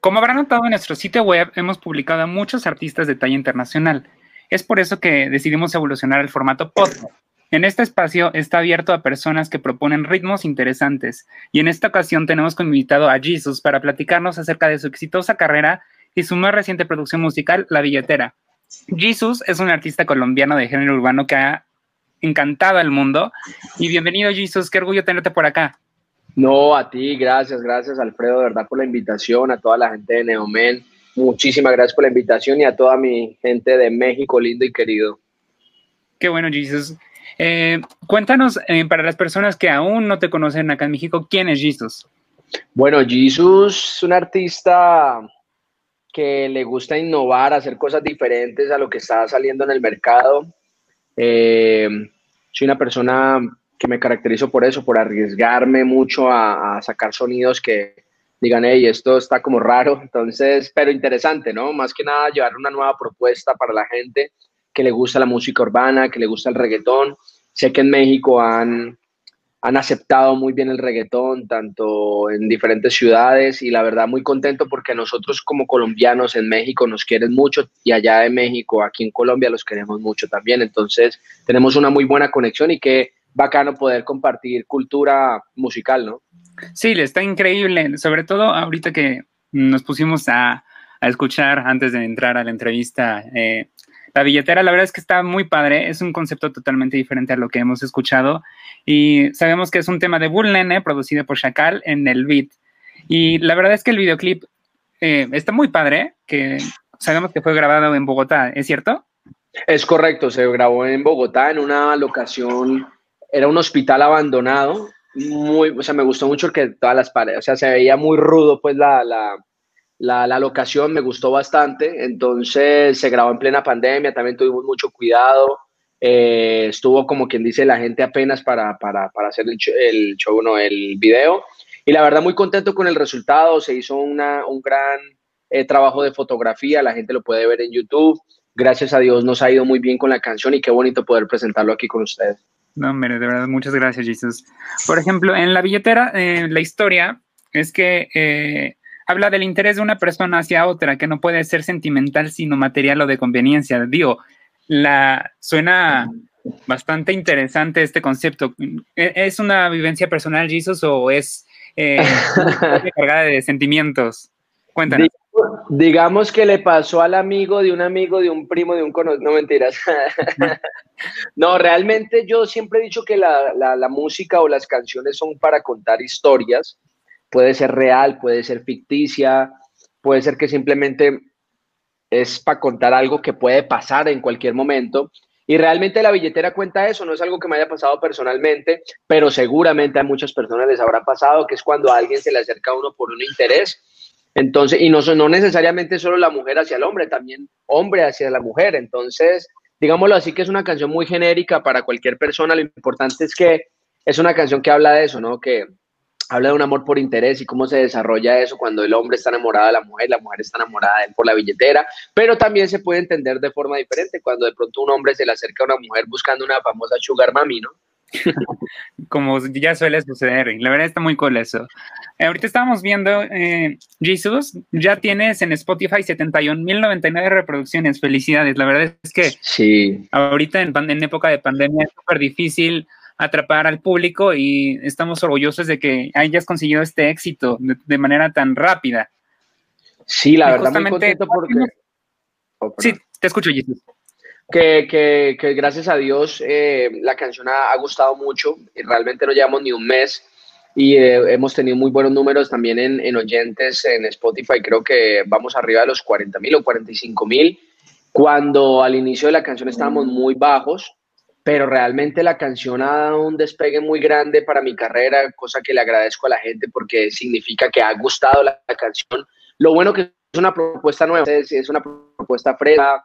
Como habrán notado en nuestro sitio web, hemos publicado a muchos artistas de talla internacional. Es por eso que decidimos evolucionar el formato podcast. En este espacio está abierto a personas que proponen ritmos interesantes y en esta ocasión tenemos como invitado a Jesus para platicarnos acerca de su exitosa carrera y su más reciente producción musical, La Billetera. Jesus es un artista colombiano de género urbano que ha encantado al mundo y bienvenido Jesus, qué orgullo tenerte por acá. No, a ti, gracias, gracias Alfredo, de verdad por la invitación, a toda la gente de Neomen, muchísimas gracias por la invitación y a toda mi gente de México, lindo y querido. Qué bueno, Jesus. Eh, cuéntanos, eh, para las personas que aún no te conocen acá en México, ¿quién es Jesus? Bueno, Jesus es un artista que le gusta innovar, hacer cosas diferentes a lo que está saliendo en el mercado. Eh, soy una persona que me caracterizo por eso, por arriesgarme mucho a, sacar sonidos que digan, hey, esto está como raro, entonces, pero interesante, ¿no? Más que nada llevar una nueva propuesta para la gente que le gusta la música urbana, que le gusta el reggaetón. Sé que en México han, han aceptado muy bien el reggaetón, tanto en diferentes ciudades, y la verdad muy contento porque nosotros como colombianos en México nos quieren mucho y allá de México, aquí en Colombia, los queremos mucho también. Entonces, tenemos una muy buena conexión y que bacano poder compartir cultura musical, ¿no? Sí, está increíble, sobre todo ahorita que nos pusimos a, escuchar antes de entrar a la entrevista. Eh, la billetera, la verdad es que está muy padre, es un concepto totalmente diferente a lo que hemos escuchado y sabemos que es un tema de Bull Nene producido por Shakal en el beat. Y la verdad es que el videoclip eh, está muy padre, que sabemos que fue grabado en Bogotá, ¿es cierto? Es correcto, se grabó en Bogotá en una locación era un hospital abandonado, muy, o sea, me gustó mucho que todas las paredes, o sea, se veía muy rudo, pues la, la, locación me gustó bastante, entonces se grabó en plena pandemia, también tuvimos mucho cuidado, eh, estuvo como quien dice la gente apenas para, para, para hacer el, el show, no, el video, y la verdad muy contento con el resultado, se hizo una, un gran eh, trabajo de fotografía, la gente lo puede ver en YouTube, gracias a Dios nos ha ido muy bien con la canción y qué bonito poder presentarlo aquí con ustedes. No, hombre, de verdad, muchas gracias, Jesus. Por ejemplo, en la billetera, eh, la historia es que habla del interés de una persona hacia otra, que no puede ser sentimental, sino material o de conveniencia. Digo, la suena bastante interesante este concepto. ¿E, ¿Es una vivencia personal, Jesus, o es eh, cargada de sentimientos? Cuéntanos. Digamos que le pasó al amigo de un amigo, de un primo, de un conocido. No mentiras. no, realmente yo siempre he dicho que la, la, música o las canciones son para contar historias. Puede ser real, puede ser ficticia, puede ser que simplemente es para contar algo que puede pasar en cualquier momento. Y realmente la billetera cuenta eso, no es algo que me haya pasado personalmente, pero seguramente a muchas personas les habrá pasado, que es cuando a alguien se le acerca a uno por un interés entonces, y no, no necesariamente solo la mujer hacia el hombre, también hombre hacia la mujer. Entonces, digámoslo así que es una canción muy genérica para cualquier persona. Lo importante es que es una canción que habla de eso, ¿no? Que habla de un amor por interés y cómo se desarrolla eso cuando el hombre está enamorado de la mujer, la mujer está enamorada de él por la billetera, pero también se puede entender de forma diferente cuando de pronto un hombre se le acerca a una mujer buscando una famosa sugar mami, ¿no? como ya suele suceder. La verdad está muy cool eso. Eh, ahorita estábamos viendo, eh, Jesus, ya tienes en Spotify 71.099 reproducciones. Felicidades. La verdad es que sí. ahorita en, en época de pandemia es súper difícil atrapar al público y estamos orgullosos de que hayas conseguido este éxito de, manera tan rápida. Sí, la verdad, muy contento porque... Oh, sí, te escucho, Jesus que, que, gracias a Dios eh, la canción ha, gustado mucho y realmente no llevamos ni un mes y eh, hemos tenido muy buenos números también en, en, oyentes en Spotify, creo que vamos arriba de los 40 mil o 45 mil, cuando al inicio de la canción estábamos muy bajos, pero realmente la canción ha dado un despegue muy grande para mi carrera, cosa que le agradezco a la gente porque significa que ha gustado la, canción. Lo bueno que es una propuesta nueva, es, es una propuesta fresca,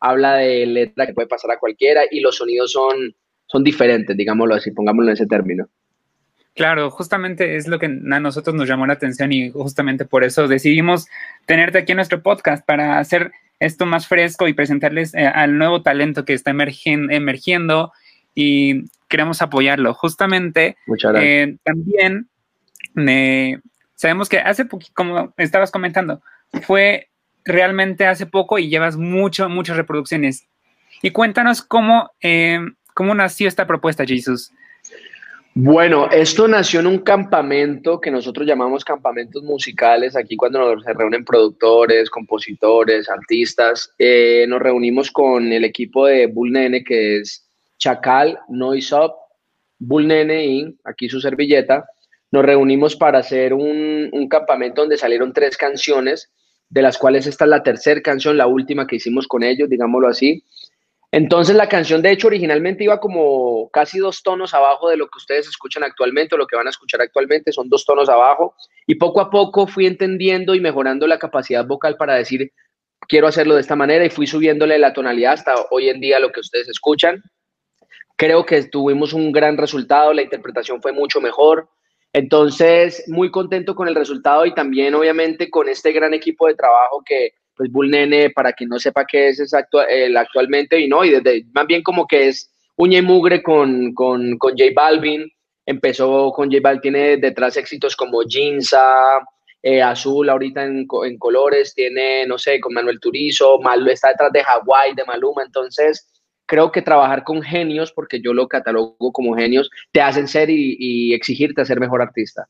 habla de letra que puede pasar a cualquiera y los sonidos son, son diferentes, digámoslo así, pongámoslo en ese término. Claro, justamente es lo que a nosotros nos llamó la atención y justamente por eso decidimos tenerte aquí en nuestro podcast para hacer esto más fresco y presentarles eh, al nuevo talento que está emergiendo y queremos apoyarlo. Justamente, eh, también sabemos que hace poco, como estabas comentando, fue realmente hace poco y llevas mucho, muchas reproducciones. Y cuéntanos cómo, eh, cómo nació esta propuesta, Jesús. Bueno, esto nació en un campamento que nosotros llamamos campamentos musicales. Aquí cuando se reúnen productores, compositores, artistas, eh, nos reunimos con el equipo de Bull Nene, que es Chacal, Noise Up, Bull Nene y aquí su servilleta. Nos reunimos para hacer un, un campamento donde salieron tres canciones, de las cuales esta es la tercera canción, la última que hicimos con ellos, digámoslo así. Entonces la canción de hecho originalmente iba como casi dos tonos abajo de lo que ustedes escuchan actualmente o lo que van a escuchar actualmente, son dos tonos abajo y poco a poco fui entendiendo y mejorando la capacidad vocal para decir quiero hacerlo de esta manera y fui subiéndole la tonalidad hasta hoy en día lo que ustedes escuchan. Creo que tuvimos un gran resultado, la interpretación fue mucho mejor. Entonces, muy contento con el resultado y también obviamente con este gran equipo de trabajo que pues Bull Nene, para quien no sepa qué es exacto, el actualmente, y no, y desde, más bien como que es uña y mugre con, con, con J Balvin, empezó con J Balvin, tiene detrás éxitos como Jinza, eh, Azul ahorita en, en, colores, tiene, no sé, con Manuel Turizo, Mal, está detrás de Hawái, de Maluma, entonces creo que trabajar con genios, porque yo lo catalogo como genios, te hacen ser y, y exigirte a ser mejor artista.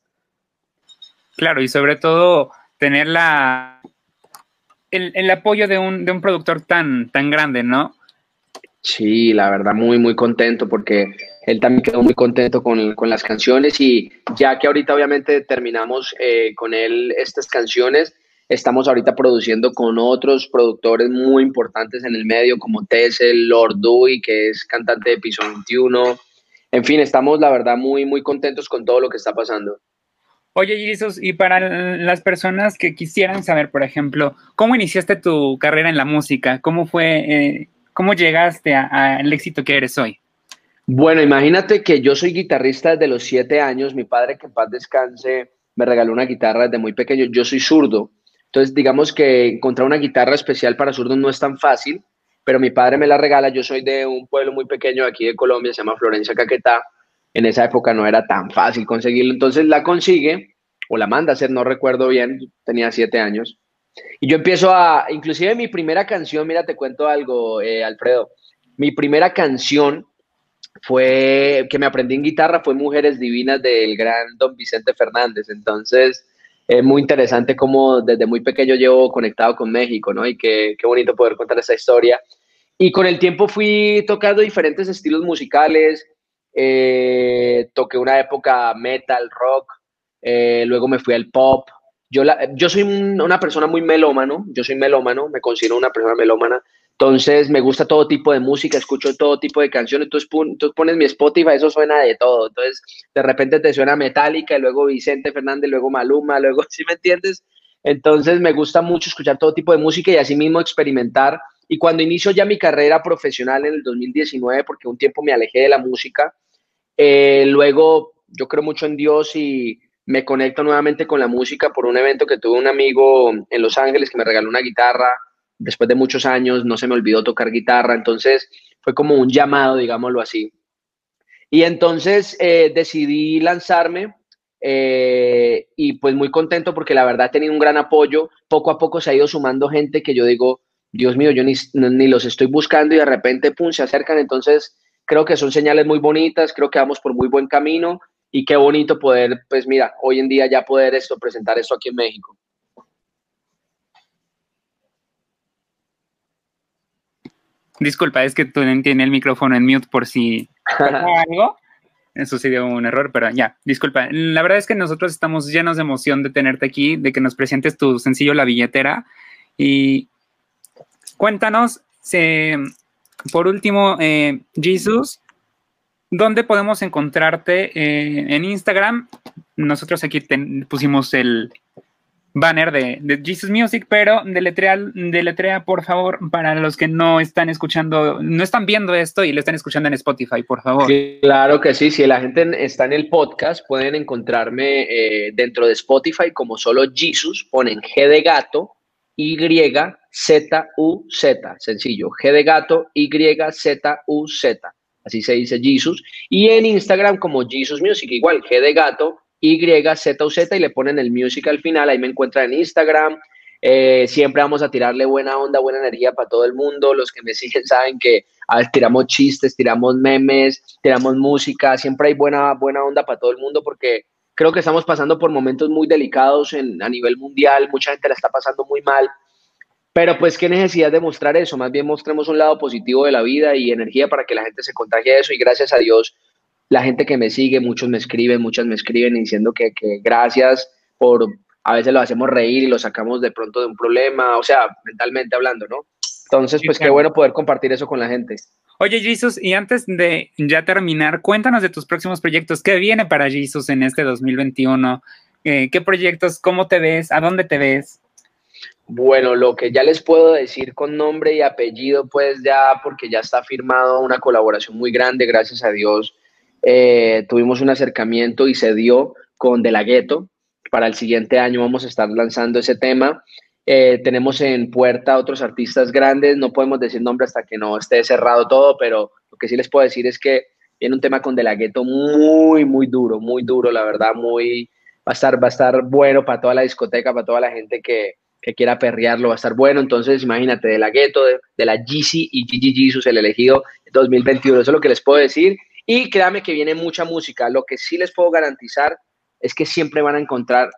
Claro, y sobre todo tener la, el, apoyo de un, de un, productor tan, tan grande, ¿no? Sí, la verdad, muy, muy contento porque él también quedó muy contento con, con las canciones y ya que ahorita obviamente terminamos eh, con él estas canciones, estamos ahorita produciendo con otros productores muy importantes en el medio como Tessel, Lord Dewey, que es cantante de Piso 21. En fin, estamos la verdad muy, muy contentos con todo lo que está pasando. Oye, Jesus, y para las personas que quisieran saber, por ejemplo, ¿cómo iniciaste tu carrera en la música? ¿Cómo fue, eh, cómo llegaste al éxito que eres hoy? Bueno, imagínate que yo soy guitarrista desde los siete años. Mi padre, que en paz descanse, me regaló una guitarra desde muy pequeño. Yo soy zurdo. Entonces, digamos que encontrar una guitarra especial para zurdos no es tan fácil, pero mi padre me la regala. Yo soy de un pueblo muy pequeño aquí de Colombia, se llama Florencia Caquetá en esa época no era tan fácil conseguirlo, entonces la consigue o la manda a hacer, no recuerdo bien, tenía siete años. Y yo empiezo a, inclusive mi primera canción, mira, te cuento algo, eh, Alfredo, mi primera canción fue, que me aprendí en guitarra, fue Mujeres Divinas del gran Don Vicente Fernández, entonces es muy interesante cómo desde muy pequeño llevo conectado con México, ¿no? Y qué, qué bonito poder contar esa historia. Y con el tiempo fui tocando diferentes estilos musicales, eh, toqué una época metal, rock, eh, luego me fui al pop. Yo, yo soy una persona muy melómano, yo soy melómano, me considero una persona melómana, entonces me gusta todo tipo de música, escucho todo tipo de canciones, entonces tú pones mi Spotify, eso suena de todo, entonces de repente te suena Metallica, y luego Vicente Fernández, luego Maluma, luego, ¿sí me entiendes? Entonces me gusta mucho escuchar todo tipo de música y así mismo experimentar. Y cuando inicio ya mi carrera profesional en el 2019, porque un tiempo me alejé de la música, eh, luego, yo creo mucho en Dios y me conecto nuevamente con la música por un evento que tuve un amigo en Los Ángeles que me regaló una guitarra. Después de muchos años no se me olvidó tocar guitarra, entonces fue como un llamado, digámoslo así. Y entonces eh, decidí lanzarme eh, y pues muy contento porque la verdad he tenido un gran apoyo. Poco a poco se ha ido sumando gente que yo digo, Dios mío, yo ni, ni los estoy buscando y de repente, pum, se acercan. Entonces creo que son señales muy bonitas, creo que vamos por muy buen camino y qué bonito poder, pues mira, hoy en día ya poder esto, presentar esto aquí en México. Disculpa, es que tú tienes el micrófono en mute por si algo. Eso sería un error, pero ya, disculpa. La verdad es que nosotros estamos llenos de emoción de tenerte aquí, de que nos presentes tu sencillo La Billetera. Y cuéntanos, se, por último, eh, Jesus, ¿dónde podemos encontrarte eh, en Instagram? Nosotros aquí pusimos el banner de, Jesus Music, pero deletrea, deletrea, por favor, para los que no están escuchando, no están viendo esto y lo están escuchando en Spotify, por favor. claro que sí, si la gente está en el podcast, pueden encontrarme eh, dentro de Spotify como solo Jesus, ponen G de gato, Y, Z, U, Z, sencillo, G de gato, Y, Z, U, Z así se dice Jesus, y en Instagram como Jesus Music, igual, G de gato, Y, Z o Z y le ponen el music al final, ahí me encuentran en Instagram, eh, siempre vamos a tirarle buena onda, buena energía para todo el mundo, los que me siguen saben que tiramos chistes, tiramos memes, tiramos música, siempre hay buena, buena onda para todo el mundo porque creo que estamos pasando por momentos muy delicados en, a nivel mundial, mucha gente la está pasando muy mal, pero pues qué necesidad de mostrar eso, más bien mostremos un lado positivo de la vida y energía para que la gente se contagie de eso y gracias a Dios la gente que me sigue, muchos me escriben, muchas me escriben diciendo que, que gracias por, a veces lo hacemos reír y lo sacamos de pronto de un problema, o sea, mentalmente hablando, ¿no? Entonces, pues qué bueno poder compartir eso con la gente. Oye, Jesus, y antes de ya terminar, cuéntanos de tus próximos proyectos. ¿Qué viene para Jesus en este 2021? Eh, ¿Qué proyectos? ¿Cómo te ves? ¿A dónde te ves? Bueno, lo que ya les puedo decir con nombre y apellido, pues ya, porque ya está firmado una colaboración muy grande, gracias a Dios. Eh, tuvimos un acercamiento y se dio con De La Ghetto. Para el siguiente año vamos a estar lanzando ese tema. Eh, tenemos en puerta otros artistas grandes, no podemos decir nombre hasta que no esté cerrado todo, pero lo que sí les puedo decir es que tiene un tema con De La Ghetto muy, muy duro, muy duro, la verdad, muy, va a estar, va a estar bueno para toda la discoteca, para toda la gente que, que quiera perrearlo, va a estar bueno, entonces imagínate, De La Ghetto, de, la GC y Gigi Jesus, el elegido 2021, eso es lo que les puedo decir, y créame que viene mucha música, lo que sí les puedo garantizar es que siempre van a encontrar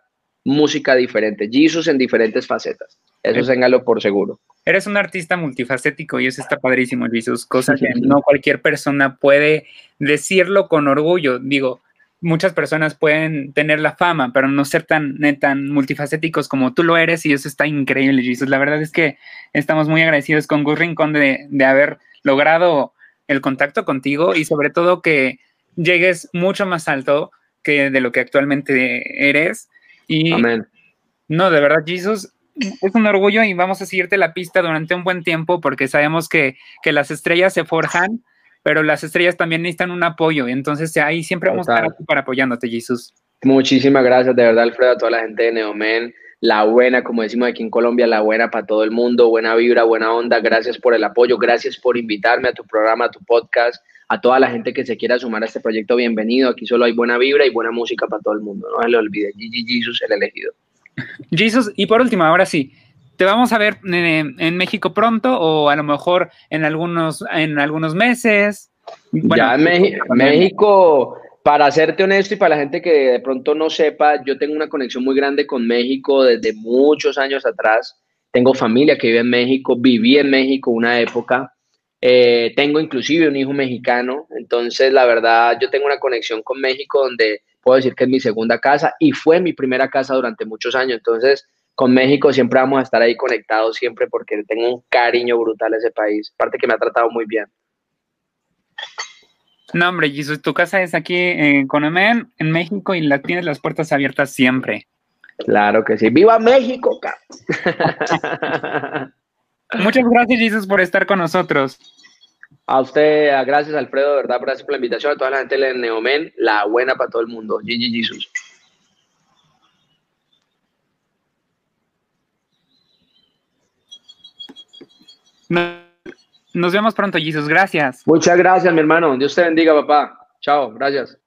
música diferente, Jesus en diferentes facetas. Eso téngalo por seguro. Eres un artista multifacético y eso está padrísimo, Jesus, cosa que no cualquier persona puede decirlo con orgullo. Digo, muchas personas pueden tener la fama, pero no ser tan, tan multifacéticos como tú lo eres y eso está increíble, Jesus. La verdad es que estamos muy agradecidos con Gus Rincón de, de haber logrado el contacto contigo y sobre todo que llegues mucho más alto que de lo que actualmente eres y no, de verdad, Jesus, es un orgullo y vamos a seguirte la pista durante un buen tiempo porque sabemos que, las estrellas se forjan, pero las estrellas también necesitan un apoyo. Y entonces ahí siempre vamos a estar aquí para apoyándote, Jesus. Muchísimas gracias, de verdad, Alfredo, a toda la gente de Neomen. La buena, como decimos aquí en Colombia, la buena para todo el mundo, buena vibra, buena onda. Gracias por el apoyo, gracias por invitarme a tu programa, a tu podcast a toda la gente que se quiera sumar a este proyecto, bienvenido. Aquí solo hay buena vibra y buena música para todo el mundo. No se le olvide. Gigi Jesus, el elegido. Jesus, y por último, ahora sí, ¿te vamos a ver en, México pronto o a lo mejor en algunos, en algunos meses? ya en México, para serte honesto y para la gente que de pronto no sepa, yo tengo una conexión muy grande con México desde muchos años atrás. Tengo familia que vive en México, viví en México una época. Eh, tengo inclusive un hijo mexicano, entonces la verdad yo tengo una conexión con México donde puedo decir que es mi segunda casa y fue mi primera casa durante muchos años, entonces con México siempre vamos a estar ahí conectados siempre porque tengo un cariño brutal a ese país, aparte que me ha tratado muy bien. No, hombre, Jesús, tu casa es aquí en Conomen, en México, y la tienes las puertas abiertas siempre. Claro que sí. ¡Viva México! Muchas gracias, Jesus, por estar con nosotros. A usted, gracias Alfredo, de verdad, gracias por la invitación, a toda la gente de Neomen, la buena para todo el mundo. Gigi Jesus. Nos vemos pronto, Jesus. Gracias. Muchas gracias, mi hermano. Dios te bendiga, papá. Chao, gracias.